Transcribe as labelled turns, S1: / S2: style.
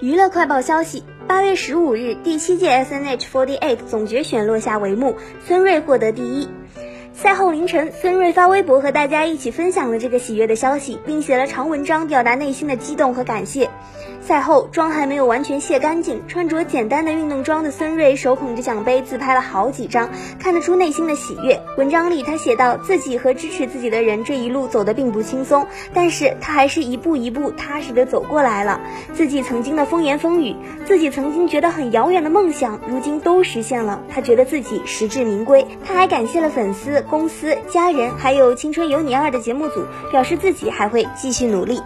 S1: 娱乐快报消息：八月十五日，第七届 S N H Forty Eight 总决选落下帷幕，孙瑞获得第一。赛后凌晨，孙瑞发微博和大家一起分享了这个喜悦的消息，并写了长文章表达内心的激动和感谢。赛后，妆还没有完全卸干净，穿着简单的运动装的孙瑞手捧着奖杯自拍了好几张，看得出内心的喜悦。文章里他写道：“自己和支持自己的人这一路走得并不轻松，但是他还是一步一步踏实的走过来了。自己曾经的风言风语，自己曾经觉得很遥远的梦想，如今都实现了。他觉得自己实至名归。他还感谢了粉丝、公司、家人，还有《青春有你二》的节目组，表示自己还会继续努力。